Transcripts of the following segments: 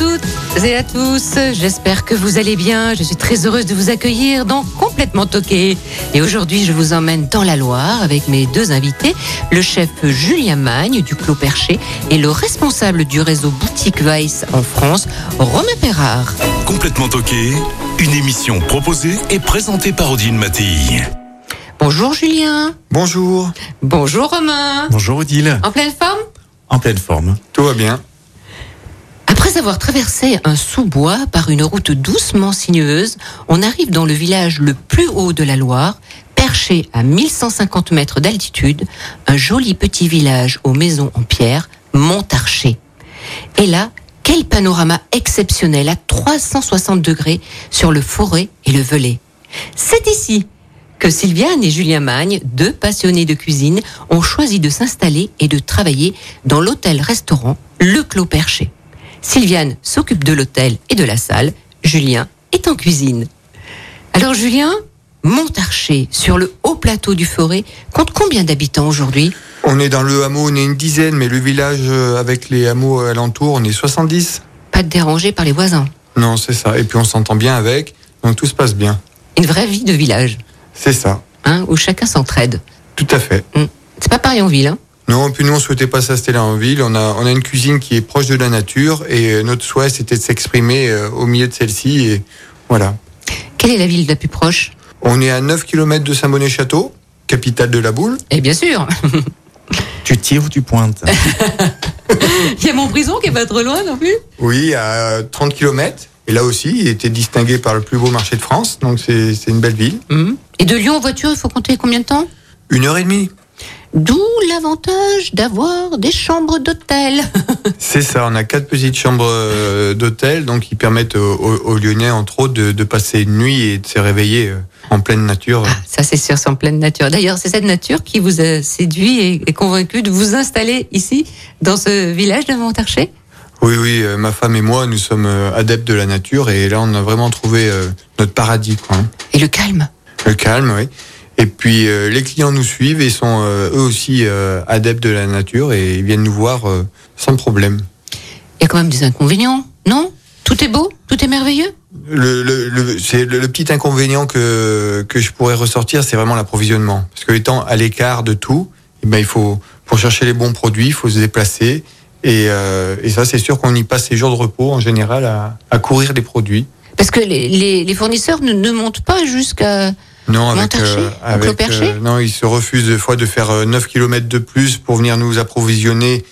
toutes et à tous, j'espère que vous allez bien. Je suis très heureuse de vous accueillir dans Complètement Toqué. Et aujourd'hui, je vous emmène dans la Loire avec mes deux invités, le chef Julien Magne du Clos Perché et le responsable du réseau Boutique Weiss en France, Romain Perrard. Complètement toqué, une émission proposée et présentée par Odile Mattei. Bonjour Julien. Bonjour. Bonjour Romain. Bonjour Odile. En pleine forme? En pleine forme. Tout va bien. Après avoir traversé un sous-bois par une route doucement sinueuse, on arrive dans le village le plus haut de la Loire, perché à 1150 mètres d'altitude, un joli petit village aux maisons en pierre, Montarché. Et là, quel panorama exceptionnel à 360 degrés sur le forêt et le Velay. C'est ici que Sylviane et Julien Magne, deux passionnés de cuisine, ont choisi de s'installer et de travailler dans l'hôtel-restaurant Le Clos Perché. Sylviane s'occupe de l'hôtel et de la salle. Julien est en cuisine. Alors Julien, Montarché, sur le haut plateau du Forêt, compte combien d'habitants aujourd'hui? On est dans le hameau, on est une dizaine, mais le village euh, avec les hameaux alentours, on est 70. Pas de dérangé par les voisins? Non, c'est ça. Et puis on s'entend bien avec, donc tout se passe bien. Une vraie vie de village, C'est ça. hein, où chacun s'entraide. Tout à fait. Hum. C'est pas pareil en ville. Hein Non, puis nous, on souhaitait pas s'installer en ville. On a, on a une cuisine qui est proche de la nature et euh, notre souhait, c'était de s'exprimer euh, au milieu de celle-ci. Et voilà. Quelle est la ville la plus proche? On est à 9 km de Saint-Bonnet-Château, capitale de la boule. Eh bien sûr Tu tires ou tu pointes? Il y a Montbrison qui est pas trop loin non plus? Oui, à 30 km. Et là aussi, il était distingué par le plus beau marché de France. Donc c'est c'est une belle ville. Hum. Et de Lyon en voiture, il faut compter combien de temps? Une heure et demie. D'où l'avantage d'avoir des chambres d'hôtel. C'est ça, on a quatre petites chambres euh, d'hôtel, donc qui permettent aux, Lyonnais, entre autres, de, de passer une nuit et de se réveiller euh, en pleine nature. Ah, ça c'est sûr, c'est en pleine nature. D'ailleurs, c'est cette nature qui vous a séduit et, et convaincu de vous installer ici, dans ce village de Montarché Oui, oui, euh, ma femme et moi, nous sommes euh, adeptes de la nature, et là, on a vraiment trouvé euh, notre paradis, quoi. hein. Et le calme? Le calme, oui. Et puis, euh, les clients nous suivent et sont euh, eux aussi euh, adeptes de la nature, et ils viennent nous voir sans problème. Il y a quand même des inconvénients, non? Tout est beau Tout est merveilleux? Le, le, le- c'est le, le petit inconvénient que, que je pourrais ressortir, c'est vraiment l'approvisionnement. Parce que étant à l'écart de tout, eh ben, il faut, pour chercher les bons produits, il faut se déplacer. Et, euh, et ça, c'est sûr qu'on y passe ses jours de repos en général à, à courir les produits. Parce que les, les- les fournisseurs ne, ne montent pas jusqu'à... Non, avec, au avec Clos-Perché non, ils se refusent des fois de faire euh, 9 km de plus pour venir nous approvisionner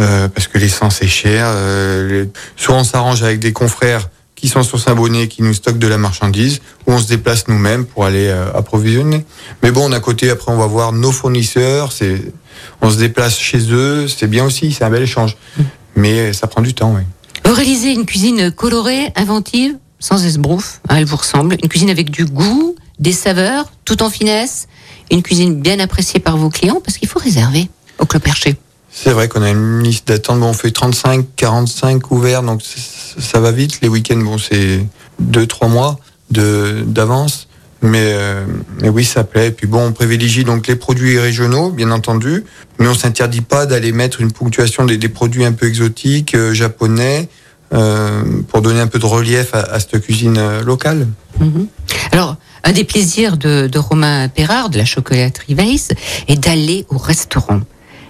euh, parce que l'essence est chère. euh, les- soit on s'arrange avec des confrères qui sont sur Saint-Bonnet qui nous stockent de la marchandise, ou on se déplace nous-mêmes pour aller euh, approvisionner. Mais bon, à côté, après, on va voir nos fournisseurs. C'est, on se déplace chez eux, c'est bien aussi, c'est un bel échange. Mais ça prend du temps, oui. Vous réalisez une cuisine colorée, inventive, sans esbrouf, hein, elle vous ressemble. Une cuisine avec du goût, des saveurs, tout en finesse. Une cuisine bien appréciée par vos clients, parce qu'il faut réserver au Clos Perché. C'est vrai qu'on a une liste d'attente. Bon, on fait 35, 45 ouverts, donc ça va vite. Les week-ends, bon, c'est deux, trois mois de d'avance. Mais, euh, mais oui, ça plaît. Et puis bon, on privilégie donc les produits régionaux, bien entendu, mais on s'interdit pas d'aller mettre une ponctuation des, des produits un peu exotiques, euh, japonais, pour donner un peu de relief à, à cette cuisine euh, locale. Mhm. Alors, un des plaisirs de, de Romain Perrard, de la chocolaterie Weiss, est d'aller au restaurant.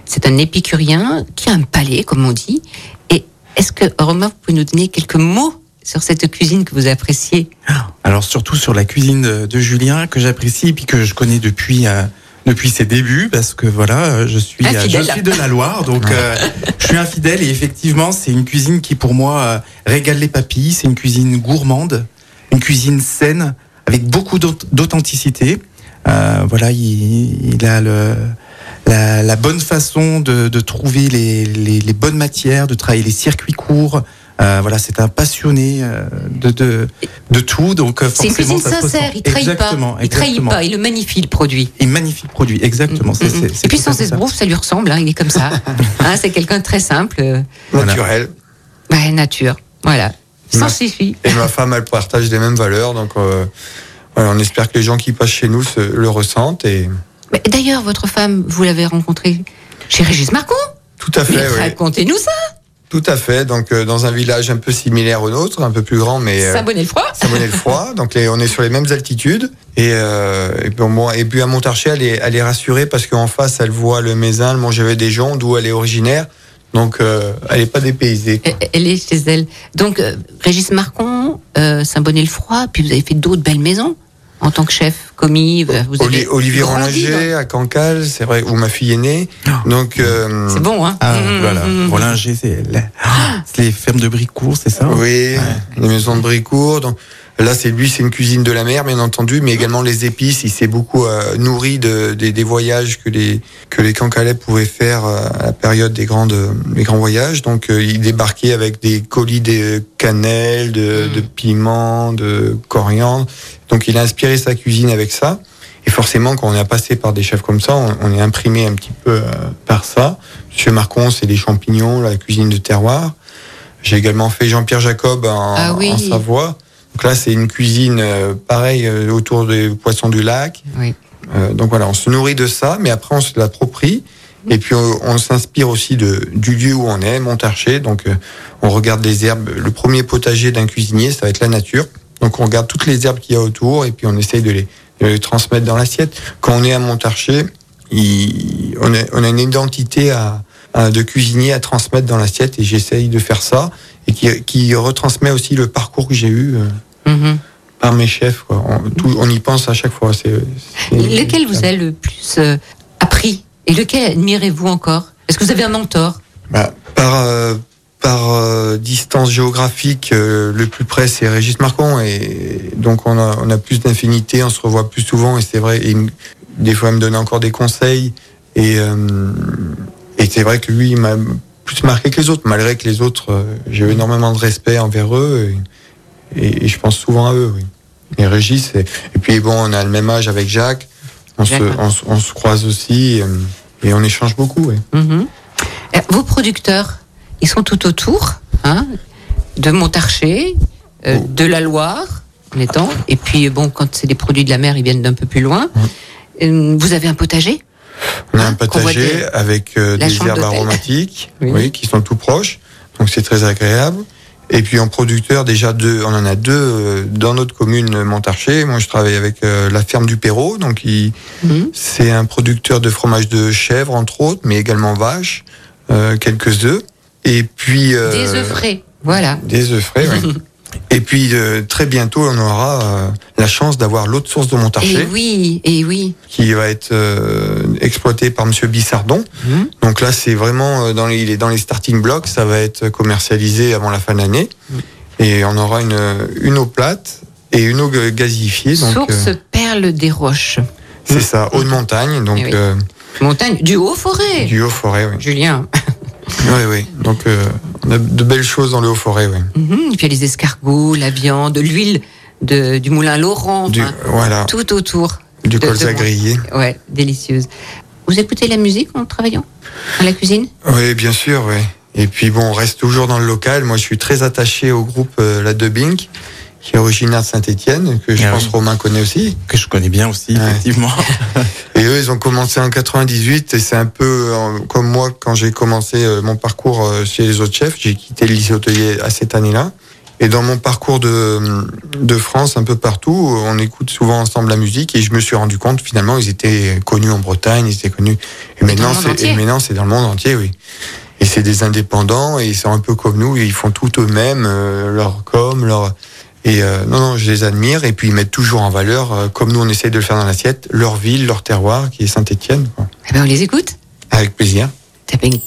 C'est un épicurien qui a un palais, comme on dit. Et est-ce que, Romain, vous pouvez nous donner quelques mots sur cette cuisine que vous appréciez? Alors surtout sur la cuisine de, de Julien que j'apprécie puis que je connais depuis euh, depuis ses débuts parce que voilà je suis euh, je suis de la Loire donc euh, je suis infidèle et effectivement c'est une cuisine qui pour moi euh, régale les papilles. C'est une cuisine gourmande une cuisine saine avec beaucoup d'aut- d'authenticité. Euh, voilà il, il a le la, la bonne façon de, de trouver les, les, les bonnes matières, de travailler les circuits courts, Euh, voilà, c'est un passionné euh, de, de, de tout. Donc euh, C'est une cuisine sincère, ressent. il trahit pas. Exactement, Il trahit exactement. pas, il le magnifie le produit. Et magnifique produit, exactement. c'est- Mm, mm. c'est- c'est Et puis sans esbrouf, ça lui ressemble, hein, il est comme ça. Hein, c'est quelqu'un de très simple, euh, Voilà. Naturel. ouais, nature. Voilà. Sans suffit. Et ma femme, elle partage les mêmes valeurs. Donc, euh, voilà, on espère que les gens qui passent chez nous se, le ressentent. Et Mais D'ailleurs, votre femme, vous l'avez rencontrée chez Régis Marcon tout à fait, oui. Racontez-nous ça Tout à fait. Donc, euh, dans un village un peu similaire au nôtre, un peu plus grand, mais. euh, Saint-Bonnet-le-Froid Saint-Bonnet-le-Froid. Donc, les- on est sur les mêmes altitudes. Et, euh, et, puis, moi, et puis à Montarché, elle est, elle est rassurée parce qu'en face, elle voit le Mézin, le Montgevet des gens, d'où elle est originaire. Donc, euh, elle n'est pas dépaysée. quoi. Elle- Elle est chez elle. Donc, euh, Régis Marcon, euh, Saint-Bonnet-le-Froid, puis vous avez fait d'autres belles maisons en tant que chef, commis. Vous Oli- avez Olivier Rollinger à Cancale, c'est vrai, où ma fille est née. Donc, euh, C'est bon, hein Ah, Mmh, voilà. mmh, mmh. Rollinger, c'est la- c'est les fermes de Bricourt, c'est ça Oui, les maisons de Bricourt. Donc, là, c'est lui, c'est une cuisine de la mer, bien entendu, mais également les épices. Il s'est beaucoup euh, nourri de, des- des voyages que les que les Cancalais pouvaient faire euh, à la période des grandes des grands voyages. Donc, euh, il débarquait avec des colis de cannelle, de, Mm. de piment, de coriandre. Donc, il a inspiré sa cuisine avec ça. Et forcément, quand on est passé par des chefs comme ça, on, on est imprimé un petit peu euh, par ça. Monsieur Marcon, c'est les champignons, la cuisine de terroir. J'ai également fait Jean-Pierre Jacob en, Ah oui. en Savoie. Donc là, c'est une cuisine euh, pareil euh, autour des poissons du lac. Oui. Donc voilà, on se nourrit de ça, mais après on se l'approprie. Et puis on, on s'inspire aussi de, du lieu où on est, Montarché. Donc on regarde les herbes. Le premier potager d'un cuisinier, ça va être la nature. Donc on regarde toutes les herbes qu'il y a autour et puis on essaye de les, transmettre dans l'assiette. Quand on est à Montarché, il- on, a, on a une identité à, à- de cuisinier à transmettre dans l'assiette et j'essaye de faire ça et qui, qui retransmet aussi le parcours que j'ai eu euh, Mhm. par mes chefs. Quoi. On, tout- on y pense à chaque fois. Lequel vous a le plus euh, appris Et lequel admirez-vous encore? Est-ce que vous avez un mentor? Bah, par euh, par euh, distance géographique, euh, le plus près c'est Régis Marcon et donc on a on a plus d'infinité, on se revoit plus souvent et c'est vrai. Et des fois il me donne encore des conseils et euh, et c'est vrai que lui il m'a plus marqué que les autres, malgré que les autres j'ai énormément de respect envers eux et, et- et je pense souvent à eux. Oui. Et Régis et, et puis bon on a le même âge avec Jacques, on se D'accord. on, se- on se croise aussi et on échange beaucoup. oui. Mhm. Euh, Vos producteurs, ils sont tout autour hein, de Montarché, euh, Oh. de la Loire, en étant. Et puis, bon, quand c'est des produits de la mer, ils viennent d'un peu plus loin. Euh, Vous avez un potager On a Hein, un potager des- avec euh, des herbes aromatiques, Oui. oui. qui sont tout proches. Donc c'est très agréable. Et puis en producteur, déjà deux, on en a deux dans notre commune Montarché. Moi, je travaille avec euh, la ferme du Perrault, donc Mhm. c'est un producteur de fromage de chèvre entre autres, mais également vache, euh, quelques œufs. Et puis euh, Des œufs frais. Voilà. Des œufs frais, oui. Et puis euh, très bientôt, on aura euh, la chance d'avoir l'autre source de Montarché Et oui, et oui. qui va être euh, exploité par Monsieur Bissardon. Mhm. Donc là, c'est vraiment euh, dans les, il est dans les starting blocks. Ça va être commercialisé avant la fin de l'année, et on aura une une eau plate et une eau ga- gazifiée. Donc Source euh, perle des roches. c'est ça, eau de montagne, donc Eh oui. euh, Montagne du Haut-Forêt. du haut forêt. Oui, Julien. oui, oui. Donc euh, on a de belles choses dans le haut forêt. Oui. Mhm. Et puis il y a les escargots, la viande, l'huile de- du moulin Laurent. Du, enfin, voilà, tout autour. du de- colza de- grillé. Ouais, délicieuse. Vous écoutez la musique en travaillant à la cuisine? Oui, bien sûr, oui. Et puis bon, on reste toujours dans le local. Moi, je suis très attaché au groupe euh, La Dubbing, qui est originaire de Saint-Étienne, que je Ah pense oui. Romain connaît aussi. Que je connais bien aussi, Ouais. effectivement. Et eux, ils ont commencé en 98 et c'est un peu euh, comme moi quand j'ai commencé euh, mon parcours euh, chez les autres chefs. J'ai quitté le lycée hôtelier à cette année-là. Et dans mon parcours de, de France, un peu partout, on écoute souvent ensemble la musique et je me suis rendu compte finalement ils étaient connus en Bretagne, ils étaient connus. Et maintenant, c'est et maintenant c'est dans le monde entier, oui. Et c'est des indépendants et ils sont un peu comme nous, ils font tout eux-mêmes, euh, leur com, leur et euh, non non, je les admire et puis ils mettent toujours en valeur, euh, comme nous on essaye de le faire dans l'assiette, leur ville, leur terroir qui est Saint-Étienne. Eh ben, on les écoute. Avec plaisir. Tapping.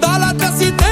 Dans l'adversité,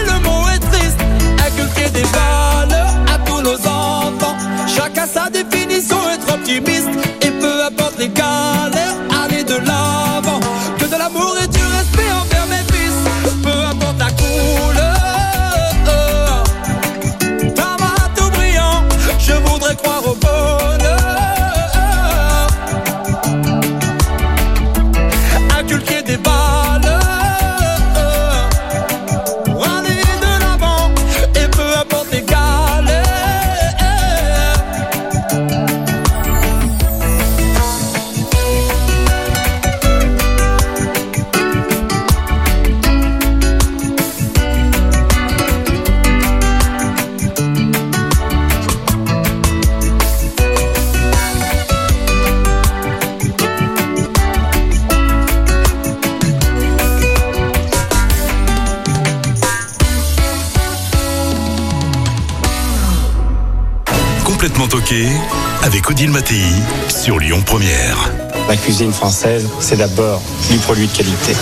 sur Lyon Première. La cuisine française, c'est d'abord du produit de qualité.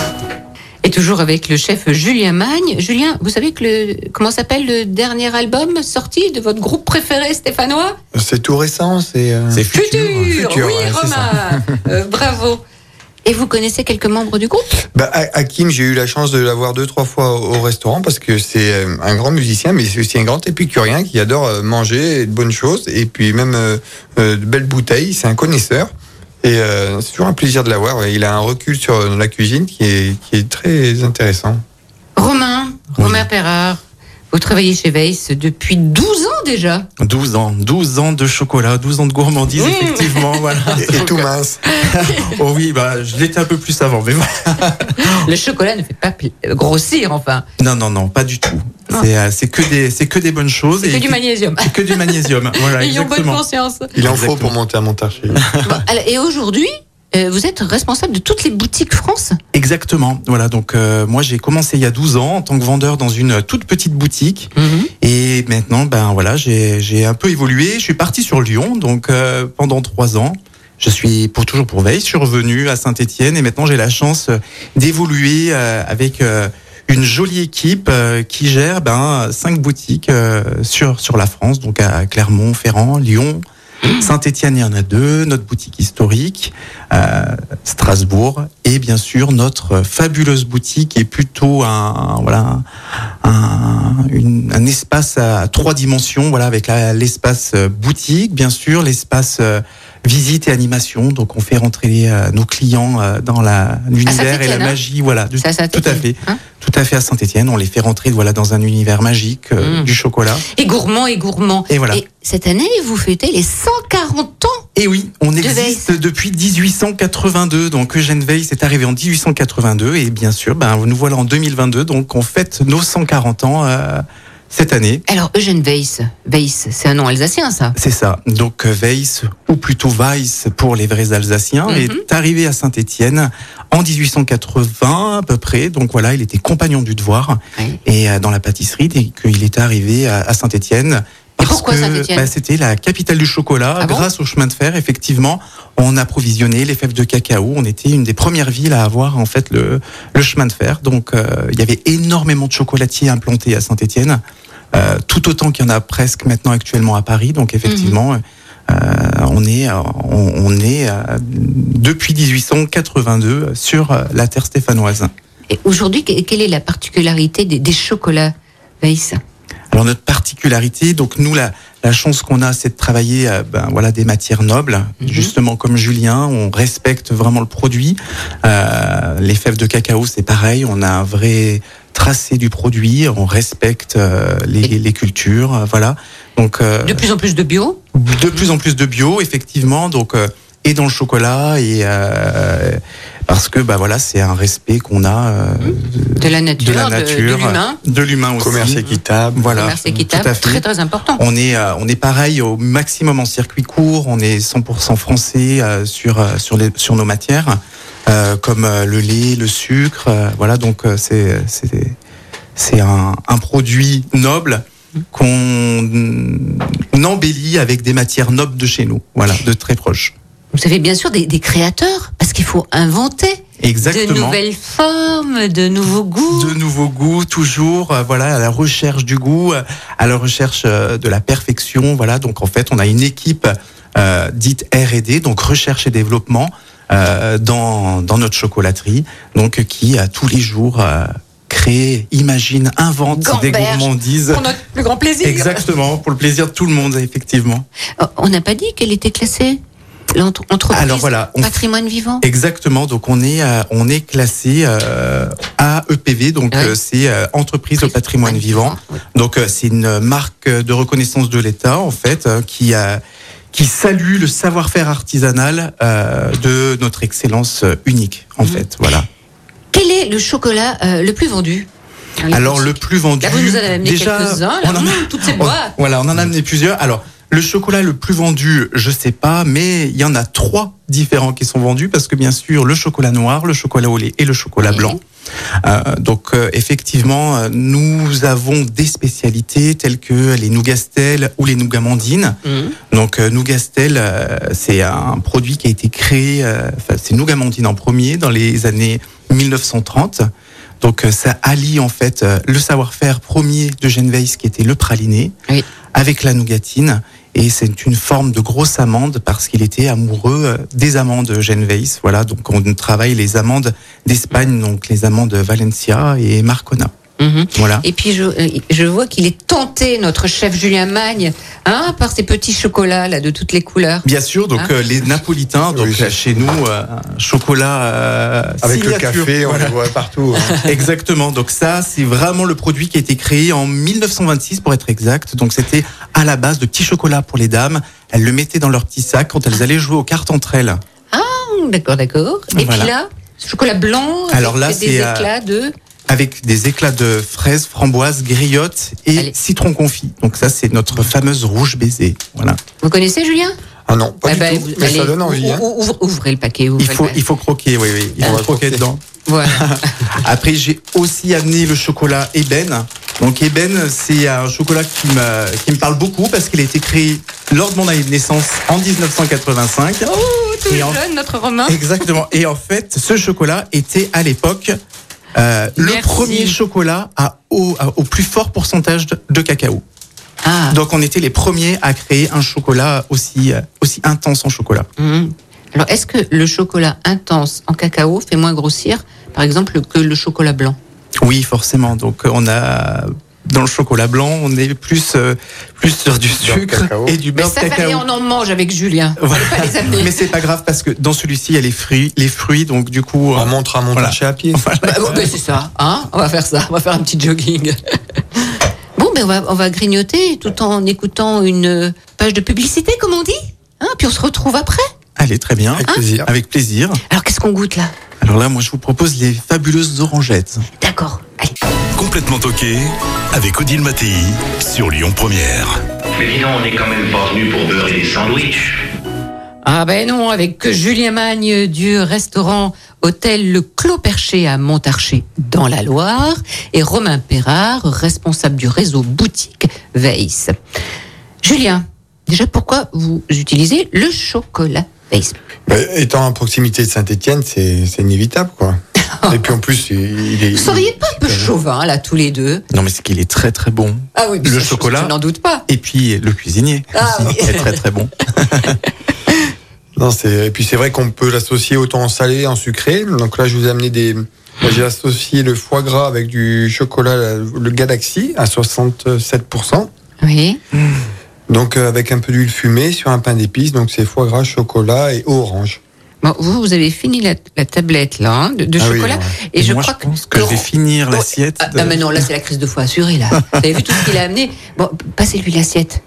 Et toujours avec le chef Julien Magne. Julien, vous savez que le, comment s'appelle le dernier album sorti de votre groupe préféré stéphanois? C'est tout récent, c'est. euh, C'est Futur, Futur, Oui, ouais, Romain Euh, Bravo Et vous connaissez quelques membres du groupe? Bah, Ha- Hakim, j'ai eu la chance de l'avoir deux, trois fois au au restaurant parce que c'est euh, un grand musicien, mais c'est aussi un grand épicurien qui adore euh, manger de bonnes choses et puis même euh, de belles bouteilles. C'est un connaisseur. Et euh, c'est toujours un plaisir de l'avoir. Il a un recul sur la cuisine qui est, qui est très intéressant. Romain, Romain Perrard, vous travaillez chez Weiss depuis 12 ans déjà 12 ans, 12 ans de chocolat, 12 ans de gourmandise, Mmh. effectivement, voilà. Et, et tout mince. Oh oui, bah, je l'étais un peu plus avant, mais voilà. Le chocolat ne fait pas grossir, enfin. Non, non, non, pas du tout. C'est, euh, c'est que des, c'est que des bonnes choses. C'est que du magnésium. c'est que du magnésium. Voilà, Ayons bonne conscience. Il en faut pour monter à Montarché. Bon, alors, et aujourd'hui, euh, vous êtes responsable de toutes les boutiques France Exactement. Voilà, donc euh, moi j'ai commencé il y a 12 ans en tant que vendeur dans une toute petite boutique. Et maintenant, ben voilà, j'ai j'ai un peu évolué. Je suis parti sur Lyon, donc euh, pendant trois ans. Je suis pour toujours pour Veille. Je suis revenu à Saint-Étienne et maintenant j'ai la chance d'évoluer euh, avec euh, une jolie équipe euh, qui gère ben cinq boutiques euh, sur sur la France, donc à Clermont, Ferrand, Lyon. Saint-Étienne, il y en a deux, notre boutique historique, euh, Strasbourg, et bien sûr notre fabuleuse boutique qui est plutôt un voilà un, espace à trois dimensions, voilà avec l'espace boutique, bien sûr, l'espace euh, visite et animation. Donc on fait rentrer euh, nos clients euh, dans l'univers et la hein magie, voilà, du- C'est à tout à fait, hein tout à fait à Saint-Étienne. On les fait rentrer voilà dans un univers magique euh, Mm. du chocolat. Et gourmand et gourmand. Et voilà. cette année, vous fêtez les 140 ans. Et oui, on De existe depuis 1882. Donc Eugène Weiss est arrivé en 1882 et bien sûr, ben nous voilà en 2022. Donc on fête nos 140 ans euh, cette année. Alors, Eugène Weiss, Weiss, c'est un nom alsacien, ça C'est ça. Donc Weiss, ou plutôt Weiss pour les vrais Alsaciens, Mhm. est arrivé à Saint-Étienne en 1880 à peu près. Donc voilà, il était compagnon du devoir Oui. et euh, dans la pâtisserie dès qu'il est arrivé à Saint-Étienne. Et pourquoi Saint-Étienne bah, c'était la capitale du chocolat. Ah bon Grâce au chemin de fer, effectivement, on approvisionnait les fèves de cacao. On était une des premières villes à avoir en fait le, le chemin de fer. Donc euh, il y avait énormément de chocolatiers implantés à Saint-Étienne, euh, tout autant qu'il y en a presque maintenant actuellement à Paris. Donc effectivement. Euh, on est, on, on est euh, depuis 1882 sur euh, la terre stéphanoise. Et aujourd'hui, que- quelle est la particularité des, des chocolats Weiss Alors notre particularité, donc nous la, La chance qu'on a, c'est de travailler euh, ben, voilà, des matières nobles. Mhm. Justement, comme Julien, on respecte vraiment le produit. Euh, les fèves de cacao, c'est pareil. On a un vrai tracé du produit. On respecte euh, les, les cultures. euh, voilà. Donc, euh, De plus en plus de bio. de plus en plus de bio, effectivement. Donc, euh, et dans le chocolat et euh, parce que bah voilà, c'est un respect qu'on a euh, De la nature, de la nature, de l'humain. de l'humain aussi. Commerce équitable. Voilà, Commerce tout équitable, à fait. très très important. On est, euh, on est pareil au maximum en circuit court. On est 100% français euh, sur euh, sur les sur nos matières, euh, comme euh, le lait, le sucre. euh, voilà, donc euh, c'est c'est c'est un, un produit noble qu'on embellit avec des matières nobles de chez nous. Voilà, de très proches. Vous avez bien sûr des, des créateurs, parce qu'il faut inventer de nouvelles formes, de nouveaux goûts. de nouveaux goûts, toujours, euh, voilà, à la recherche du goût, euh, à la recherche euh, de la perfection, voilà. Donc en fait, on a une équipe euh, dite R&D, donc recherche et développement, euh, dans dans notre chocolaterie, donc qui à tous les jours euh, crée, imagine, invente des gourmandises. Pour notre plus grand plaisir. Exactement, pour le plaisir de tout le monde, effectivement. On n'a pas dit qu'elle était classée? L'entre- entreprise Alors voilà, on- patrimoine vivant. Exactement, donc on est euh, on est classé euh, AEPV, donc Ouais. euh, c'est euh, entreprise au patrimoine vivant. Donc euh, c'est une marque de reconnaissance de l'État en fait euh, qui a qui salue le savoir-faire artisanal euh, de notre excellence euh, unique en Mhm. fait. Voilà. Quel est le chocolat euh, le plus vendu? Alors le plus vendu. Là, vous nous en avez amené déjà, quelques-uns, là. on en a- Mmh, toutes ces boîtes. Voilà, on en a amené plusieurs. Alors le chocolat le plus vendu, je sais pas, mais il y en a trois différents qui sont vendus parce que bien sûr le chocolat noir, le chocolat au lait et le chocolat Oui. blanc. Euh, donc euh, effectivement, euh, nous avons des spécialités telles que les nougastel ou les nougamandines. Mhm. Donc euh, nougastel, euh, c'est un produit qui a été créé, euh, enfin c'est nougamandine en premier dans les années 1930. Donc ça allie en fait le savoir-faire premier de Genveis qui était le praliné Oui. avec la nougatine et c'est une forme de grosse amande parce qu'il était amoureux euh, des amandes Genveis. Voilà, donc on travaille les amandes d'Espagne, donc les amandes Valencia et Marcona. Mhm. Voilà. Et puis je, euh, je vois qu'il est tenté, notre chef Julien Magne, hein, par ces petits chocolats là de toutes les couleurs. Bien sûr, donc Hein euh, les napolitains, donc Oui, là, chez nous, euh, un chocolat euh, Avec le café, on Voilà. le voit partout. hein. Exactement. Donc ça, c'est vraiment le produit qui a été créé en 1926 pour être exact. Donc c'était à la base de petits chocolats pour les dames. Elles le mettaient dans leur petit sac quand elles allaient jouer aux cartes entre elles. Hum, D'accord, d'accord. Et Voilà. puis là, ce chocolat blanc avec Alors là, des c'est, euh, éclats de. Avec des éclats de fraises, framboises, griottes et Allez. citron confit. Donc ça, c'est notre fameuse rouge baiser. Voilà. Vous connaissez Julien? Ah non, pas Eh du ben, tout. Mais ça donne envie. hein. ou- ouvre- ouvrez le paquet. ouvrez Il le faut, paquet. il faut croquer, oui, oui. Il On faut va croquer dedans. Voilà. Après, j'ai aussi amené le chocolat Eben. Donc, Eben, c'est un chocolat qui me, qui me parle beaucoup parce qu'il a été créé lors de mon année de naissance en 1985. oh, tout Et en- jeune, notre Romain. Exactement. Et en fait, ce chocolat était à l'époque euh, le premier chocolat à au, à- au plus fort pourcentage de, de cacao. Ah. Donc, on était les premiers à créer un chocolat aussi, euh, aussi intense en chocolat. Hum. Alors, est-ce que le chocolat intense en cacao fait moins grossir, par exemple, que le chocolat blanc? Oui, forcément. Donc, on a dans le chocolat blanc, on est plus euh, plus sur du sucre cacao. et du Mais beurre de ça cacao. on en mange avec Julien. On Voilà. pas les amener. Mais c'est pas grave parce que dans celui-ci, il y a les fruits, les fruits, donc du coup, On euh, montre à mon Voilà. marché à pied. voilà. Bah, bon, c'est ça, hein On va faire ça, on va faire un petit jogging. Bon, ben on va, on va grignoter tout en écoutant une page de publicité, comme on dit. Hein Puis on se retrouve après. Allez, très bien. Avec plaisir. Avec plaisir. Alors qu'est-ce qu'on goûte là? Alors là, moi, je vous propose les fabuleuses orangettes. D'accord. Allez. Complètement toqué avec Odile Mattei sur Lyon Première. Mais dis donc, on n'est quand même pas venu pour beurrer des sandwichs. Ah ben non, avec Julien Magne du restaurant Hôtel Le Clos Perché à Montarché dans la Loire et Romain Perrard, responsable du réseau boutique Weiss. Julien, déjà pourquoi vous utilisez le chocolat? Weiss Bah, étant à proximité de Saint-Etienne, c'est c'est inévitable, quoi. Et puis en plus, il est. Vous seriez pas un peu chauvin là tous les deux? Non, mais c'est qu'il est très très bon. Ah oui, Le chocolat. Je n'en doute pas. Et puis le cuisinier Ah oui. est très très bon. Non, c'est et puis c'est vrai qu'on peut l'associer autant en salé, en sucré. Donc là, je vous ai amené des. là, J'ai associé le foie gras avec du chocolat, le Galaxy à 67%. Oui. Donc euh, avec un peu d'huile fumée sur un pain d'épices. Donc c'est foie gras, chocolat et orange. Bon, vous, vous avez fini la, la tablette là hein, de, de Ah oui, chocolat. ouais. Et je Moi, crois je pense que je vais finir Oh, l'assiette. Ah, de- ah, mais non, là c'est la crise de foie assurée là. Vous avez vu tout ce qu'il a amené? Bon, passez-lui l'assiette.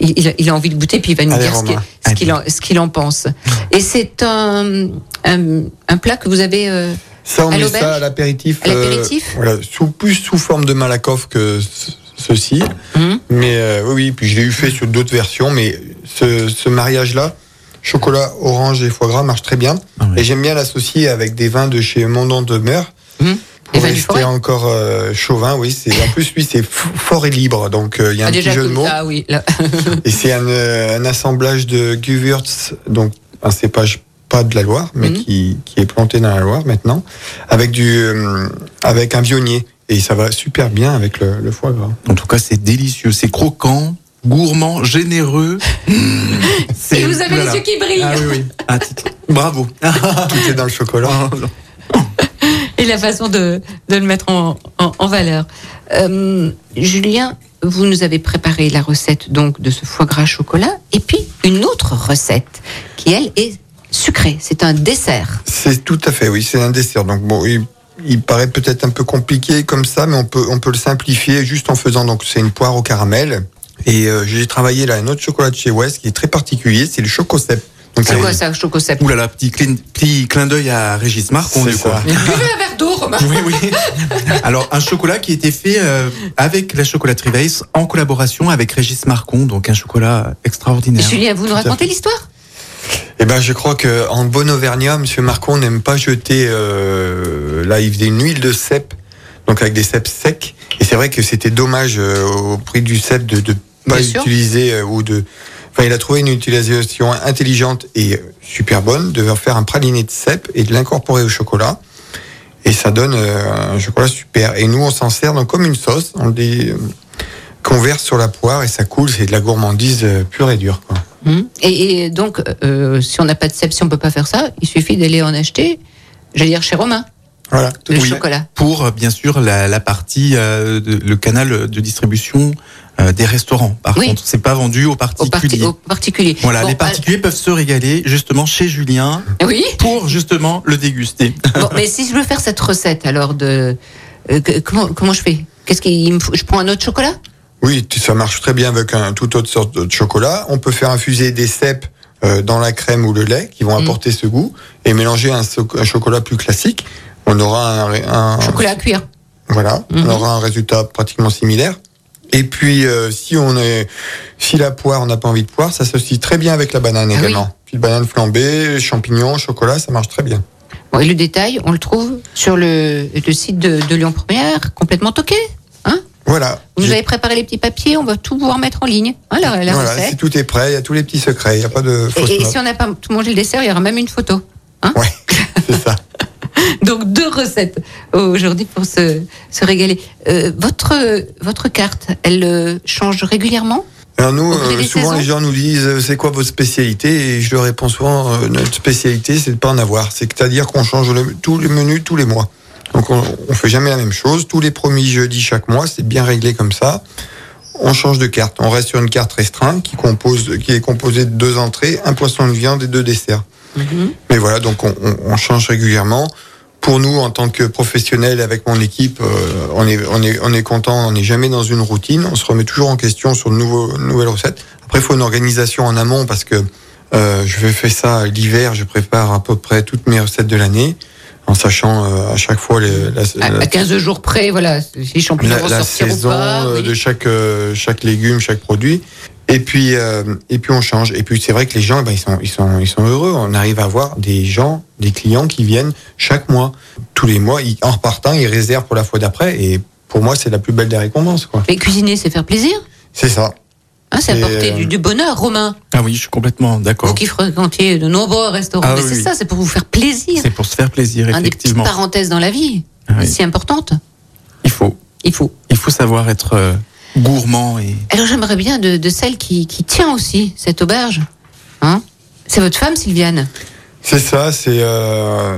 Il, il a- il a envie de goûter puis il va nous Allez, dire ce qu'il Romain. ce qu'il en, ce qu'il en pense. Et c'est un, un, un plat que vous avez. euh, Ça, on À met ça à l'apéritif. À l'apéritif? voilà, sous, plus sous forme de malakoff que ceci. hum, Mais euh, oui, puis je l'ai eu fait sur d'autres versions. Mais ce, ce mariage-là, chocolat, orange et foie gras, marche très bien. Ah ouais. Et j'aime bien l'associer avec des vins de chez Mondon de Meur. Et Pour rester encore euh, chauvin, oui. C'est en plus lui, c'est fort et libre, donc euh, il y a un Ah, petit déjà, jeu de mots. oui. Et c'est un, un assemblage de Gewürz, donc un cépage pas de la Loire, mais Mhm. qui, qui est planté dans la Loire maintenant, avec du euh, avec un vionnier. Et ça va super bien avec le, le foie gras. En tout cas, c'est délicieux, c'est croquant, gourmand, généreux. Et vous avez voilà. les yeux qui brillent. Ah oui, oui. Ah, Bravo. Tout est dans le chocolat. et la façon de, de le mettre en, en, en valeur. Euh, Julien, vous nous avez préparé la recette donc de ce foie gras chocolat et puis une autre recette qui elle est sucrée. C'est un dessert. C'est tout à fait, oui, c'est un dessert. Donc bon, il, paraît peut-être un peu compliqué comme ça, mais on peut on peut le simplifier juste en faisant donc c'est une poire au caramel. Et euh, j'ai travaillé là un autre chocolat de chez West qui est très particulier, c'est le chocosep. Donc C'est quoi ça, chocosep? Ouh là là, petit clin, petit clin d'œil à Régis Marcon, du coup. un verre d'eau, Romain. Oui, oui. Alors, un chocolat qui a été fait euh, avec la chocolaterie Weiss en collaboration avec Régis Marcon, donc un chocolat extraordinaire. Julien, vous nous racontez l'histoire? Eh ben, je crois que en bon auvergnat, Monsieur Marcon n'aime pas jeter. euh, là, il faisait une huile de cèpe, donc avec des cèpes secs. Et c'est vrai que c'était dommage euh, au prix du cèpe de de pas sûr. utiliser euh, ou de. Enfin, il a trouvé une utilisation intelligente et euh, super bonne de faire un praliné de cèpe et de l'incorporer au chocolat. Et ça donne euh, un chocolat super. Et nous, on s'en sert donc comme une sauce, on les, euh, qu'on verse sur la poire et ça coule. C'est de la gourmandise pure et dure. Quoi. Hum. et, et donc, euh, si on n'a pas de cèpe, si on peut pas faire ça, il suffit d'aller en acheter, j'allais dire chez Romain, Voilà. le Oui. chocolat. Pour, euh, bien sûr, la, la partie, euh, de- le canal de distribution euh, des restaurants. Par Oui. contre, c'est pas vendu aux Au, parti- particuliers. au particulier. Voilà, Bon, les particuliers peuvent se régaler justement chez Julien oui. pour justement le déguster. Bon, mais si je veux faire cette recette, alors de euh, comment comment je fais? Qu'est-ce qu'il me faut? Je prends un autre chocolat? Oui, ça marche très bien avec un toute autre sorte de chocolat. On peut faire infuser des cèpes euh, dans la crème ou le lait qui vont Mm. apporter ce goût et mélanger un, chocolat plus classique. On aura un, un- Chocolat à cuire. Voilà, on aura un résultat pratiquement similaire. Et puis, euh, si on est, si la poire, on n'a pas envie de poire, ça s'associe très bien avec la banane Ah oui. également. Petite banane flambée, champignons, chocolat, ça marche très bien. Bon, et le détail, on le trouve sur le, le site de, de Lyon Première, complètement toqué. Hein Voilà. Vous avez préparé les petits papiers, on va tout pouvoir mettre en ligne. Hein, la, la voilà, si tout est prêt, il y a tous les petits secrets, il n'y a pas de Et, fausse et si on n'a pas tout mangé le dessert, il y aura même une photo. Ouais, c'est ça. Donc deux recettes aujourd'hui pour se, se régaler. Euh, votre votre carte, elle euh, change régulièrement Alors nous, euh, souvent les gens nous disent c'est quoi votre spécialité et je leur réponds souvent notre spécialité c'est de pas en avoir. C'est-à-dire qu'on change le, tous les menus tous les mois. Donc on, on fait jamais la même chose. Tous les premiers jeudis chaque mois, c'est bien réglé comme ça. On change de carte. On reste sur une carte restreinte qui compose, qui est composée de deux entrées, un poisson de viande et deux desserts. Mais voilà, donc on, on- on change régulièrement. Pour nous, en tant que professionnels avec mon équipe, euh, on est on est on est content. On n'est jamais dans une routine. On se remet toujours en question sur de nouveaux nouvelles recettes. Après, il faut une organisation en amont parce que euh, je vais faire ça l'hiver. Je prépare à peu près toutes mes recettes de l'année en sachant euh, à chaque fois les, la, à, la- à 15 jours près, voilà, les champignons la, vont la saison ou pas. euh, oui. de chaque euh, chaque légume, chaque produit. Et puis euh, et puis on change. Et puis c'est vrai que les gens, ben, ils sont ils sont ils sont heureux. On arrive à avoir des gens, des clients qui viennent chaque mois, tous les mois. Ils, en repartant, ils réservent pour la fois d'après. Et pour moi, c'est la plus belle des récompenses, quoi. Mais cuisiner, c'est faire plaisir? C'est ça. Hein, c'est Et, apporter euh, du, du bonheur, Romain. Ah oui, je suis complètement Vous d'accord. qui fréquentiez de nombreux restaurants. Ah Mais oui, c'est oui. ça, c'est pour vous faire plaisir. C'est pour se faire plaisir, Un des petites effectivement. parenthèses dans la vie, Ah oui. si importante. Il faut, Il faut. il faut savoir être euh, gourmand et Alors j'aimerais bien de, de celle qui, qui tient aussi cette auberge. Hein c'est votre femme, Sylviane. C'est ça. C'est euh,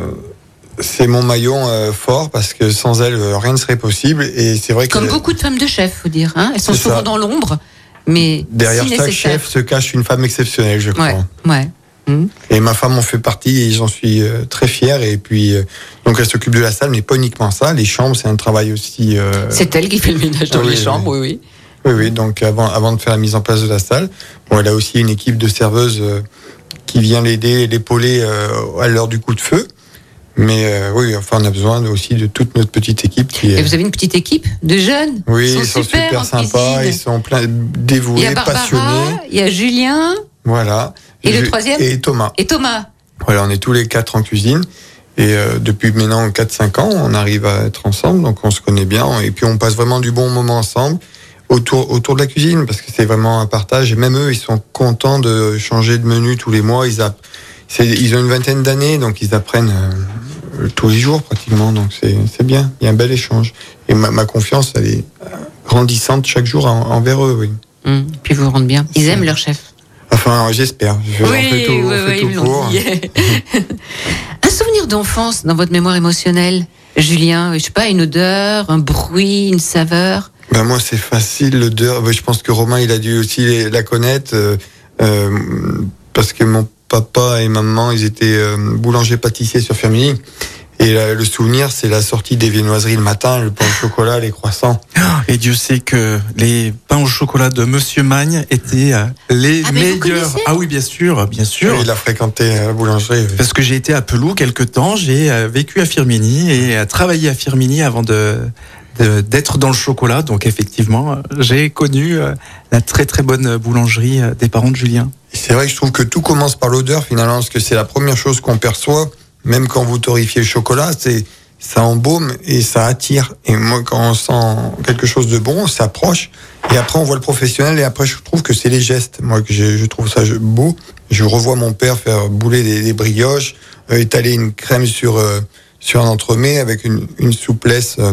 c'est mon maillon euh, fort parce que sans elle, euh, rien ne serait possible. Et c'est vrai que Comme beaucoup de femmes de chef, faut dire. Hein Elles sont souvent ça. dans l'ombre. Mais Derrière si chaque nécessaire. chef se cache une femme exceptionnelle, je crois. Ouais, ouais. Hmm. Et ma femme en fait partie et j'en suis euh, très fier. Et puis, euh, donc elle s'occupe de la salle, mais pas uniquement ça. Les chambres, c'est un travail aussi. euh, C'est elle qui fait le ménage dans oui, les chambres, oui, oui. Oui, oui. Donc avant, avant de faire la mise en place de la salle, bon, elle a aussi une équipe de serveuses qui vient l'aider, l'épauler à l'heure du coup de feu. Mais euh, oui, enfin, on a besoin aussi de toute notre petite équipe qui est. Et vous avez une petite équipe de jeunes? Oui, ils sont super, sympas, ils sont plein Il y dévoués, a Barbara, passionnés. il y a Julien Voilà. Et le Je- troisième Et Thomas. et Thomas. Voilà, on est tous les quatre en cuisine. Et euh, depuis maintenant 4-5 ans, on arrive à être ensemble, donc on se connaît bien. Et puis on passe vraiment du bon moment ensemble autour, autour de la cuisine, parce que c'est vraiment un partage. Et même eux, ils sont contents de changer de menu tous les mois. Ils, c'est- ils ont une vingtaine d'années, donc ils apprennent euh, tous les jours pratiquement. Donc c'est c'est bien, il y a un bel échange. Et ma, ma confiance, elle est grandissante chaque jour en- envers eux, oui. Hmm. Puis vous vous rendez bien. Ils aiment leur chef. Enfin, j'espère. Je- fait tout, oui, oui, tout ils l'ont pour. dit. un souvenir d'enfance dans votre mémoire émotionnelle, Julien, je sais pas, une odeur, un bruit, une saveur? Ben moi, c'est facile l'odeur. Ben, Je pense que Romain, il a dû aussi la connaître euh, euh, parce que mon papa et maman, ils étaient euh, boulanger pâtissiers sur Firminy. Et là, le souvenir, c'est la sortie des viennoiseries le matin, le pain au chocolat, les croissants. Et Dieu sait que les pains au chocolat de Monsieur Magne étaient euh, les Ah, meilleurs. Ah oui, bien sûr, bien sûr. Il a fréquenté euh, la boulangerie. oui. Parce que j'ai été à Pelou quelque temps, j'ai euh, vécu à Firminy et travaillé à Firminy avant de- d'être dans le chocolat. Donc effectivement, j'ai connu euh, la très très bonne boulangerie euh, des parents de Julien. C'est vrai que je trouve que tout commence par l'odeur finalement, parce que c'est la première chose qu'on perçoit, même quand vous torréfiez le chocolat, c'est ça embaume et ça attire. Et moi, quand on sent quelque chose de bon, on s'approche. Et après, on voit le professionnel. Et après, je trouve que c'est les gestes. Moi, que je trouve ça beau. Je revois mon père faire bouler des, des brioches, euh, étaler une crème sur euh, sur un entremets avec une, une souplesse, euh,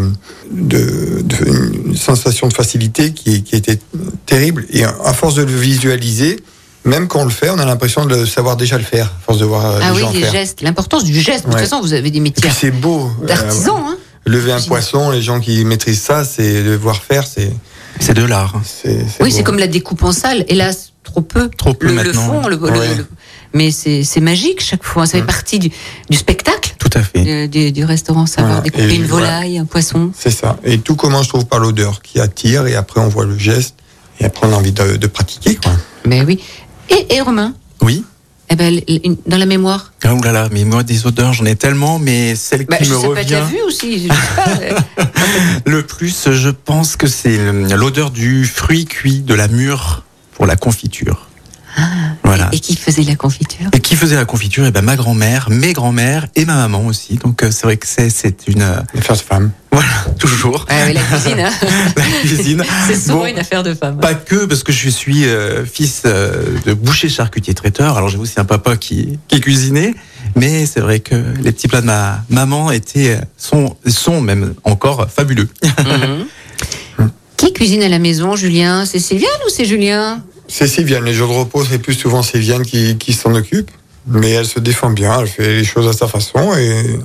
de, de- une sensation de facilité qui, qui était terrible. Et à force de le visualiser, même quand on le fait, on a l'impression de le savoir déjà le faire, à force de voir euh, ah les oui, gens les faire. gestes, l'importance du geste. De toute façon, vous avez des métiers c'est beau. euh, d'artisans. hein. lever un poisson, les gens qui maîtrisent ça, c'est de voir faire, c'est. C'est de l'art. Oui, c'est comme la découpe en salle. Hélas, trop peu. Trop peu le, le maintenant, fond, le, le- Ouais. le- mais c'est magique chaque fois. Ça fait Mm. partie du, du spectacle Tout à fait. du, du restaurant. Savoir Voilà. découper Et une volaille, un poisson. C'est ça. Et tout commence, je trouve, par l'odeur qui attire, et après on voit le geste, et après on a envie de, de pratiquer, quoi. Mais oui. Et, et Romain, Oui. eh ben, dans la mémoire. Ah, ouh là là, mais moi des odeurs, j'en ai tellement, mais celle Bah, qui je me sais pas, as revient vu aussi. Je sais pas, le plus, je pense que c'est l'odeur du fruit cuit de la mûre pour la confiture. Voilà. Et qui faisait la confiture Et qui faisait la confiture Eh ben ma grand-mère, mes grands-mères et ma maman aussi. Donc euh, c'est vrai que c'est c'est une euh, Affaire de femme. voilà toujours Ah oui, La cuisine, hein. la cuisine. c'est souvent Bon, une affaire de femme. Pas que parce que je suis euh, fils euh, de boucher charcutier traiteur. Alors j'ai aussi un papa qui qui cuisinait, mais c'est vrai que les petits plats de ma maman étaient sont sont même encore fabuleux. Mhm. Qui cuisine à la maison, Julien? C'est Sylviane ou c'est Julien? C'est Sylviane. Les jours de repos, c'est plus souvent Sylviane qui, qui s'en occupe. Mais elle se défend bien, elle fait les choses à sa façon et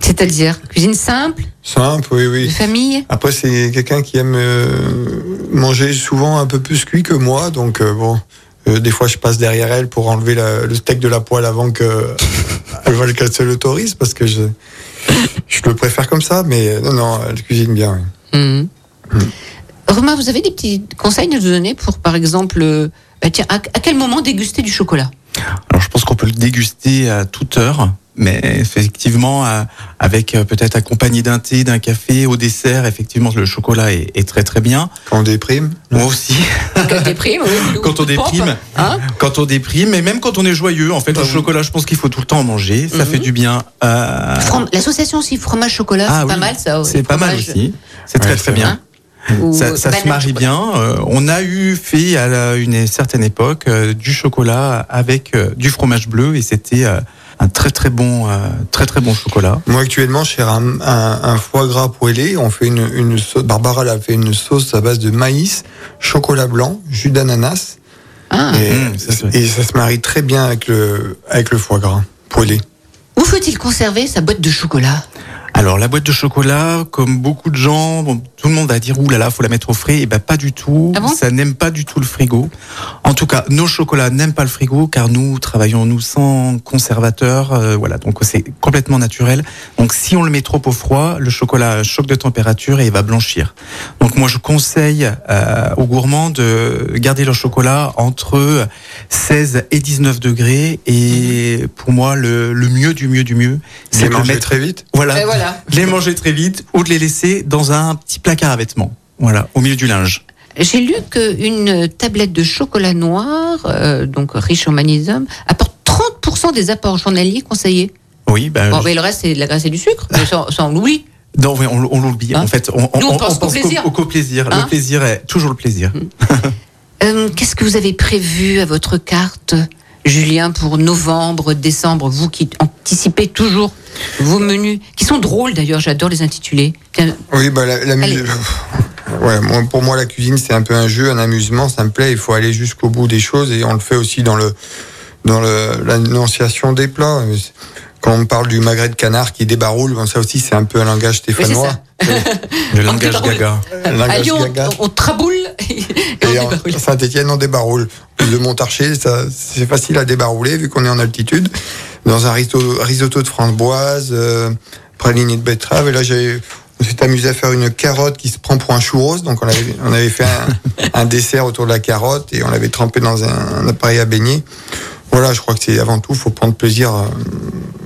C'est-à-dire cuisine simple, simple, oui, de oui. famille Après, c'est quelqu'un qui aime euh, manger souvent un peu plus cuit que moi, donc euh, bon, euh, des fois je passe derrière elle pour enlever la- le steak de la poêle avant que elle veuille qu'elle se l'autorise, parce que je, je le préfère comme ça, mais non, non, elle cuisine bien. oui. Mhm. Romain, vous avez des petits conseils à nous donner pour, par exemple, euh, bah, tiens, à, à quel moment déguster du chocolat? Alors je pense qu'on peut le déguster à toute heure, mais effectivement avec euh, peut-être accompagné d'un thé, d'un café au dessert, effectivement le chocolat est, est très très bien. Quand on déprime, Moi aussi, Quand on déprime, oui, quand on déprime, Hein quand on déprime, mais même quand on est joyeux, en fait le chocolat, je pense qu'il faut tout le temps en manger, ça Mhm. fait du bien. euh, L'association aussi fromage-chocolat, ah c'est pas mal ça. C'est pas mal aussi. C'est très Ouais, très bien. ou Ça, ça se marie bien. Euh, on a eu fait à la- une certaine époque euh, du chocolat avec euh, du fromage bleu et c'était euh, un très très bon, euh, très très bon chocolat. moi actuellement, je sers un, un- un foie gras poêlé, on fait une, une sauce, Barbara elle a fait une sauce à base de maïs, chocolat blanc, jus d'ananas, Ah. et, Mmh, c'est ça. et ça se marie très bien avec le, avec le foie gras poêlé. Où faut-il conserver sa boîte de chocolat? Alors la boîte de chocolat, comme beaucoup de gens, bon, tout le monde va dire ouh là là, faut la mettre au frais. Et ben pas du tout. Ah bon? Ça n'aime pas du tout le frigo. En tout cas, nos chocolats n'aiment pas le frigo car nous travaillons nous sans conservateur. euh, voilà, donc c'est complètement naturel. Donc si on le met trop au froid, le chocolat choque de température et il va blanchir. Donc moi je conseille euh, aux gourmands de garder leur chocolat entre 16 et 19 degrés. Et pour moi le, le mieux du mieux du mieux, C'est de le mettre très vite. voilà, Et voilà. De les manger très vite ou de les laisser dans un petit placard à vêtements. Voilà, au milieu du linge. J'ai lu qu'une tablette de chocolat noir, euh, donc riche en magnésium, apporte 30% des apports journaliers conseillés. Oui, ben, Bon, je- mais le reste, c'est de la graisse et du sucre. Mais ça, ça, on l'oublie. non, on, on l'oublie. Hein en fait, on, Nous, on pense qu'au plaisir. qu'au plaisir. Hein le plaisir est toujours le plaisir. Euh, Qu'est-ce que vous avez prévu à votre carte, Julien, pour novembre, décembre Vous qui anticipez toujours vos menus, qui sont drôles d'ailleurs, j'adore les intituler. Tiens, Oui, bah la, la mu- Allez. Ouais, moi, pour moi, la cuisine, c'est un peu un jeu, un amusement, ça me plaît. Il faut aller jusqu'au bout des choses et on le fait aussi dans le dans l'annonciation des plats. Quand on parle du magret de canard qui débaroule, bon, ça aussi, c'est un peu un langage stéphanois. Le langage gaga. Un à langage Lyon, gaga. on, on traboule et, en débaroule. Saint-Etienne, on débaroule. Le Montarcher, c'est facile à débarouler vu qu'on est en altitude. Dans un risotto, risotto de framboise, euh, praliné de betterave. Et là, j'ai, on s'est amusé à faire une carotte qui se prend pour un churros. Donc, on avait, on avait fait un, un dessert autour de la carotte et on l'avait trempé dans un, un appareil à baigner. Voilà, je crois que c'est avant tout, faut prendre plaisir euh,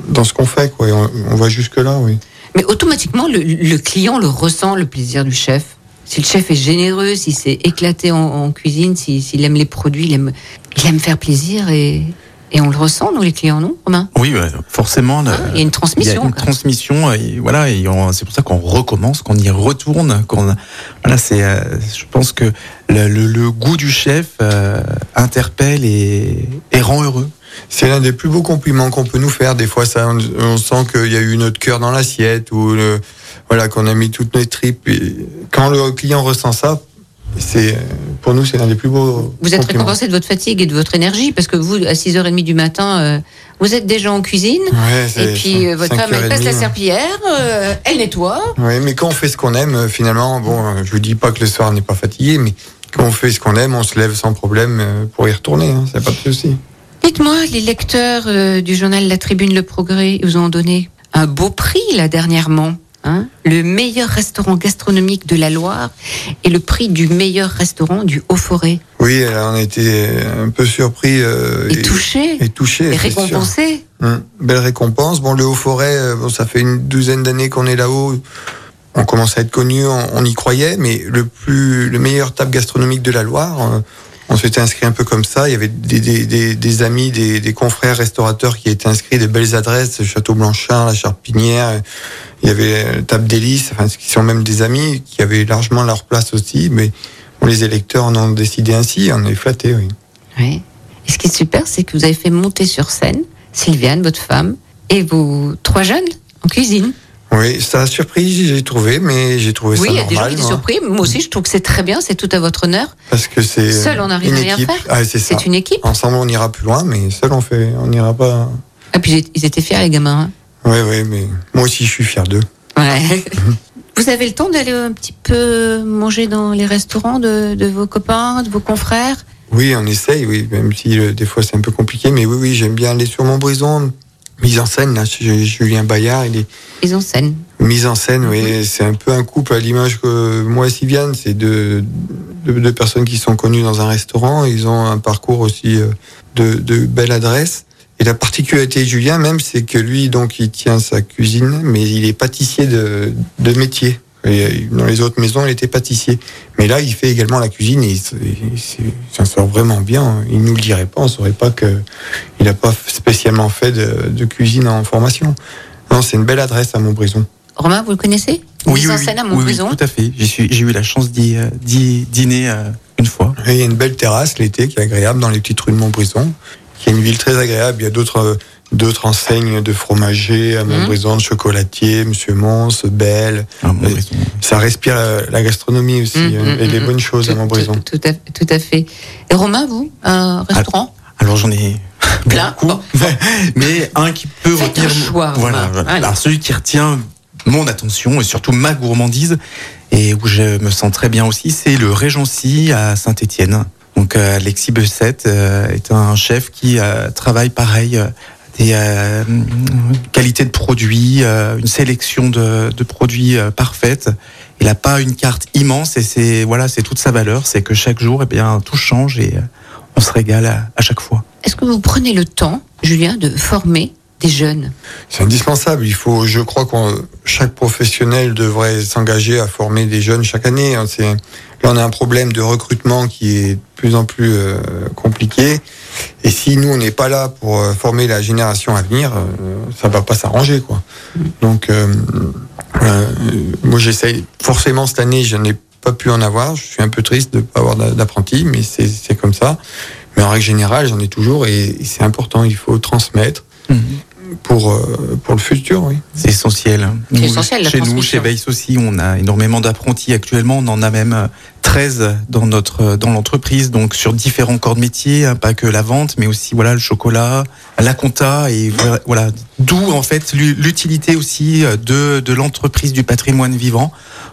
dans ce qu'on fait, quoi. Et on, on va jusque là, oui. Mais automatiquement, le, le client le ressent, le plaisir du chef? Si le chef est généreux, s'il s'est éclaté en, en cuisine, si- s'il aime les produits, il aime, il aime faire plaisir et, et on le ressent, nous les clients, non, Romain? Oui, forcément. Hein, il y a une transmission, Il y a une quoi. transmission, et voilà, et c'est pour ça qu'on recommence, qu'on y retourne. Qu'on, voilà, c'est, euh, je pense que le, le- le goût du chef euh, interpelle et, et rend heureux. C'est l'un des plus beaux compliments qu'on peut nous faire. Des fois, ça, on, on sent qu'il y a eu notre cœur dans l'assiette ou le, voilà qu'on a mis toutes nos tripes. Et quand le client ressent ça, c'est pour nous c'est l'un des plus beaux. Vous êtes récompensé de votre fatigue et de votre énergie parce que vous, à 6h30 du matin, euh, vous êtes déjà en cuisine. Ouais, Et puis euh, votre femme, elle passe la serpillière, euh, elle nettoie. Oui, mais quand on fait ce qu'on aime, finalement, bon, je vous dis pas que le soir on n'est pas fatigué, mais quand on fait ce qu'on aime, on se lève sans problème pour y retourner. Hein, c'est pas de souci. Dites-moi, les lecteurs euh, du journal La Tribune Le Progrès ils vous ont donné un beau prix là dernièrement. Hein le meilleur restaurant gastronomique de la Loire et le prix du meilleur restaurant du Haut-Forêt. Oui, on a été un peu surpris euh, Et touché, et touché, et récompensé. Hum, belle récompense. Bon, le Haut-Forêt, euh, bon, ça fait une douzaine d'années qu'on est là-haut. On commence à être connu, on, on y croyait, mais le plus, le meilleur table gastronomique de la Loire, euh, on s'était inscrit un peu comme ça. Il y avait des, des, des, des amis, des, des confrères restaurateurs qui étaient inscrits, des belles adresses, Château Blanchard, la Charpinière. Il y avait euh, Table d'Hélice, enfin, qui sont même des amis qui avaient largement leur place aussi, mais bon, les électeurs en ont décidé ainsi. On est flattés, oui. Oui. Et ce qui est super, c'est que vous avez fait monter sur scène Sylviane, votre femme, et vos trois jeunes en cuisine. Oui, ça a surpris, j'ai trouvé, mais j'ai trouvé oui, ça il y a des gens normal. qui moi. surpris. Moi aussi, je trouve que c'est très bien, c'est tout à votre honneur. Parce que c'est Seul, on arrive une à rien faire. Ah, c'est une équipe. Ensemble, on ira plus loin, mais seul, on fait, on n'ira pas. Et puis ils étaient fiers, les gamins. hein. Oui, oui, mais moi aussi, je suis fier d'eux. Ouais. Vous avez le temps d'aller un petit peu manger dans les restaurants de, de vos copains, de vos confrères? Oui, on essaye, oui, même si euh, des fois c'est un peu compliqué, mais oui, oui, j'aime bien aller sur Montbrison. Mise en scène, là, Julien Bayard, il est Ils ont scène. mise en scène, oui, c'est un peu un couple à l'image que moi et Sylviane, c'est deux, deux, deux personnes qui sont connues dans un restaurant, ils ont un parcours aussi euh, de, de belle adresse. Et la particularité de Julien même, c'est que lui, donc, il tient sa cuisine, mais il est pâtissier de, de métier. Et dans les autres maisons, il était pâtissier. Mais là, il fait également la cuisine et il, se- il se- il s'en sort vraiment bien. Il nous le dirait pas, on saurait pas que il n'a pas spécialement fait de, de cuisine en formation. Non, c'est une belle adresse à Montbrison. Romain, vous le connaissez? Mise en scène à oui, oui, Montbrison? tout à fait. J'ai eu la chance d'y euh, dîner euh, une fois. Et il y a une belle terrasse l'été qui est agréable dans les petites rues de Montbrison, qui est une ville très agréable. Il y a d'autres euh, d'autres enseignes de fromager à Montbrison, de chocolatier, Monsieur Mons, Belle. Ah, Montbrison. Ça respire euh, la gastronomie aussi euh, hum, et les hum, bonnes choses à Montbrison. Tout, tout à, tout à fait. Et Romain, vous, un restaurant? Alors j'en ai Plein. beaucoup, mais un qui peut Faites retenir. un choix, Voilà, voilà. Alors celui qui retient mon attention et surtout ma gourmandise et où je me sens très bien aussi, c'est le Régency à Saint-Étienne. Donc euh, Alexis Besset euh, est un chef qui euh, travaille pareil des euh, qualités de produits, euh, une sélection de, de produits euh, parfaite. Il n'a pas une carte immense et c'est voilà, c'est toute sa valeur, c'est que chaque jour, eh bien, tout change et on se régale à chaque fois. Est-ce que vous prenez le temps, Julien, de former des jeunes C'est indispensable. Il faut, je crois que chaque professionnel devrait s'engager à former des jeunes chaque année. hein. C'est, là, on a un problème de recrutement qui est de plus en plus euh, compliqué. Et si nous, on n'est pas là pour euh, former la génération à venir, euh, ça va pas s'arranger, quoi. Donc, euh, euh, moi, j'essaye. Forcément, cette année, je n'ai pas pu en avoir. Je suis un peu triste de ne pas avoir d'a- d'apprenti, mais c'est c'est comme ça. Mais en règle générale, j'en ai toujours et, et c'est important. Il faut transmettre pour, euh, pour le futur, oui. C'est essentiel. C'est Nous, essentiel, la Chez nous, chez Weiss aussi, on a énormément d'apprentis actuellement. On en a même euh, 13 dans notre euh, dans l'entreprise, donc sur différents corps de métier, hein, pas que la vente, mais aussi voilà le chocolat, la compta et voilà- voilà. D'où en fait l'u- l'utilité aussi euh, de de l'entreprise du patrimoine vivant.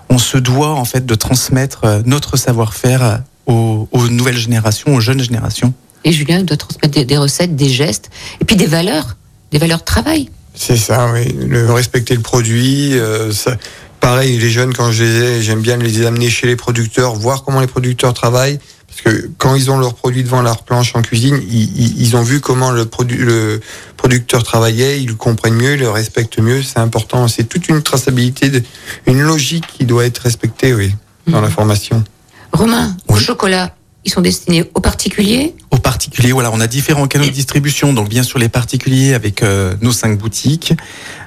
On se doit en fait de transmettre euh, notre savoir-faire euh, aux, aux nouvelles générations, aux jeunes générations. Et Julien doit transmettre des, des recettes, des gestes, et puis des valeurs, des valeurs de travail. C'est ça, oui. Le respecter le produit. euh, ça- pareil, les jeunes, quand je les ai, j'aime bien les amener chez les producteurs, voir comment les producteurs travaillent. Parce que quand ils ont leurs produits devant leur planche en cuisine, ils, ils- ils ont vu comment le, produ- le producteur travaillait, ils le comprennent mieux, ils le respectent mieux. C'est important. C'est toute une traçabilité, de- une logique qui doit être respectée, oui, dans la formation. Romain, au chocolat, ils sont destinés aux particuliers Aux particuliers, voilà, on a différents canaux de distribution. Donc bien sûr les particuliers avec euh, nos cinq boutiques.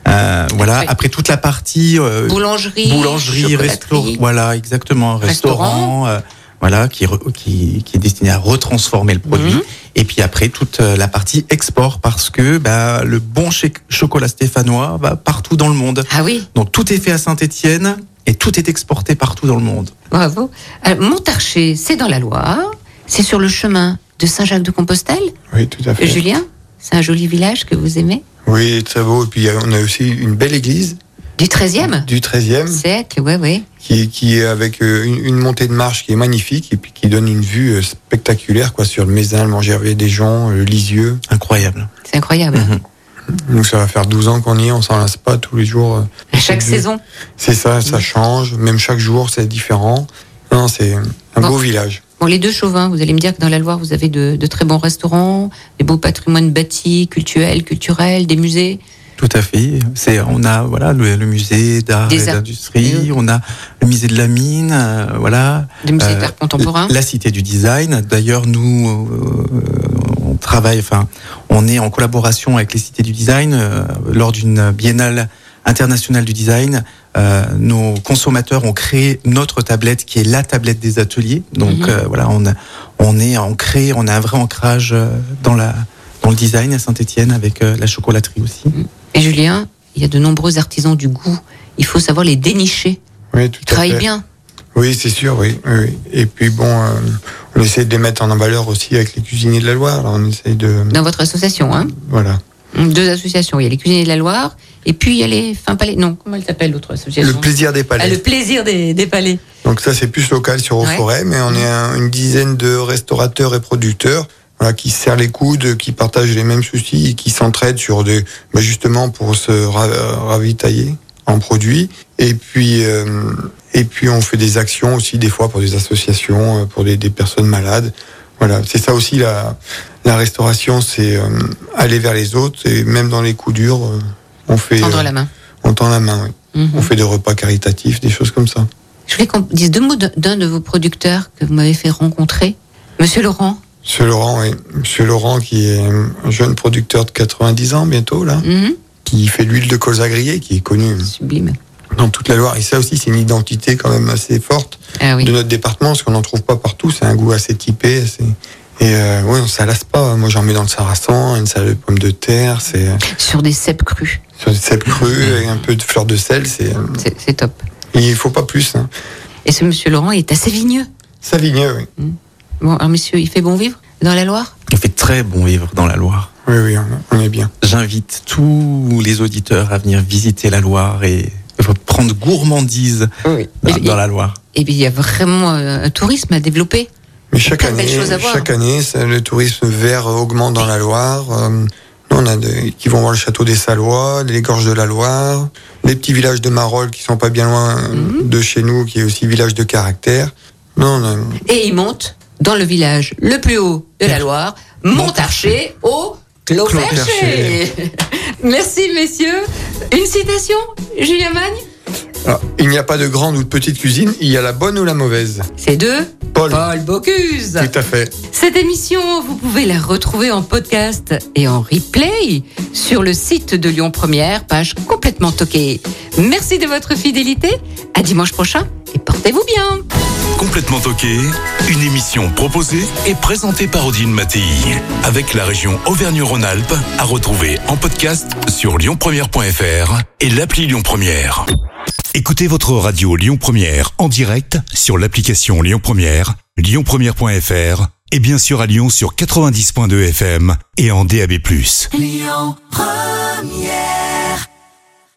Euh, voilà. Après- Après toute la partie euh, Boulangerie, boulangerie, restaurant, voilà, exactement, restaurant, euh, voilà, qui, re- qui qui est destiné à retransformer le produit. Mhm. Et puis après toute euh, la partie export parce que bah, le bon chocolat stéphanois va partout dans le monde. Ah oui, Donc tout est fait à Saint-Étienne et tout est exporté partout dans le monde. bravo. Alors, Montarcher, c'est dans la Loire, c'est sur le chemin de Saint-Jacques-de-Compostelle. Oui, tout à fait. Julien, c'est un joli village que vous aimez? Oui, très beau. Et puis euh, on a aussi une belle église Du 13e du 13e. siècle, ouais, ouais. qui, qui est avec euh, une, une montée de marche qui est magnifique et puis qui donne une vue euh, spectaculaire quoi sur le Mézin, le Mangervais des gens, le Lisieux. Incroyable. C'est incroyable. Mhm. Nous ça va faire 12 ans qu'on y est, on s'en lasse pas tous les jours. euh, À chaque saison. C'est ça, ça change, même chaque jour c'est différent. Non, c'est un Bon. beau village. Bon, les deux chauvins, vous allez me dire que dans la Loire, vous avez de, de très bons restaurants, des beaux patrimoines bâtis, culturels, culturels, des musées. Tout à fait. C'est, on a voilà le, le musée d'art et d'industrie, Oui. on a le musée de la mine, euh, voilà. Des musées Euh, d'art contemporain. La cité du design. D'ailleurs, nous, euh, on travaille, enfin, on est en collaboration avec les cités du design euh, lors d'une biennale internationale du design. euh, nos consommateurs ont créé notre tablette qui est la tablette des ateliers. Donc Mhm. euh, voilà, on, a- on est ancré, on a un vrai ancrage dans la dans le design à Saint-Étienne avec euh, la chocolaterie aussi. Et Julien, il y a de nombreux artisans du goût. Il faut savoir les dénicher. Oui, tout Ils à travaillent fait. bien. Oui, c'est sûr, oui. Et puis bon, euh, on essaie de les mettre en valeur aussi avec les cuisiniers de la Loire. Alors, on essaie de, Dans votre association, hein voilà. Deux associations. Il y a les cuisiniers de la Loire, et puis il y a les Fins Palais. Non, comment elle s'appelle l'autre association? Le plaisir des palais. Ah, le plaisir des, des palais. Donc ça, c'est plus local sur Ouais. Eau-Forêt, mais on est un- une dizaine de restaurateurs et producteurs voilà, qui se serrent les coudes, qui partagent les mêmes soucis et qui s'entraident sur des, bah, justement pour se ra- ravitailler en produits. Et puis, euh, et puis on fait des actions aussi des fois pour des associations, euh, pour des, des personnes malades. Voilà, c'est ça aussi la, la restauration, c'est euh, aller vers les autres et même dans les coups durs, euh, on fait, Tendre euh, la main. on tend la main. oui. Mhm. On fait des repas caritatifs, des choses comme ça. Je voulais qu'on dise deux mots d'un de vos producteurs que vous m'avez fait rencontrer, Monsieur Laurent. Monsieur Laurent, oui. Monsieur Laurent, qui est un jeune producteur de 90 ans bientôt, là, Mhm. qui fait l'huile de colza grillée, qui est connue Sublime. dans toute la Loire. Et ça aussi, c'est une identité quand même assez forte Ah oui. de notre département, parce qu'on n'en trouve pas partout. C'est un goût assez typé. assez- Et euh, oui, on ne lasse pas. Moi, j'en mets dans le sarrasin, une salade de pommes de terre, c'est euh, Sur des cèpes crus. sur des cèpes crues, avec un peu de fleur de sel. C'est, euh, top. il faut pas plus. Hein. Et ce Monsieur Laurent est assez vigneux. Savigneux, oui. Bon, alors monsieur, il fait bon vivre dans la Loire? Il fait très bon vivre dans la Loire. Oui, oui, on, est bien. J'invite tous les auditeurs à venir visiter la Loire et prendre gourmandise Oui. dans, dans la Loire. Et bien, il y a vraiment euh, un tourisme à développer. Mais chaque de année, chaque année, ça- le tourisme vert augmente dans la Loire. Euh, nous, on a des, qui vont voir le château des Salois, les gorges de la Loire, les petits villages de Marolles qui sont pas bien loin Mhm. de chez nous, qui est aussi village de caractère. Non, on a- Et ils montent dans le village le plus haut de la Loire, Montarcher au Clos. Merci, messieurs. Une citation, Julien Magne Alors, il n'y a pas de grande ou de petite cuisine, il y a la bonne ou la mauvaise. C'est de Paul. Paul Bocuse. Tout à fait. Cette émission, vous pouvez la retrouver en podcast et en replay sur le site de Lyon Première, page complètement toquée. Merci de votre fidélité. À dimanche prochain et portez-vous bien. Complètement toqué, une émission proposée et présentée par Odile Mattei, avec la région Auvergne-Rhône-Alpes, à retrouver en podcast sur lyonpremière.fr et l'appli Lyon Première. Écoutez votre radio Lyon Première en direct sur l'application Lyon Première, lyonpremière.fr et bien sûr à Lyon sur 90.2 FM et en DAB+. Lyon Première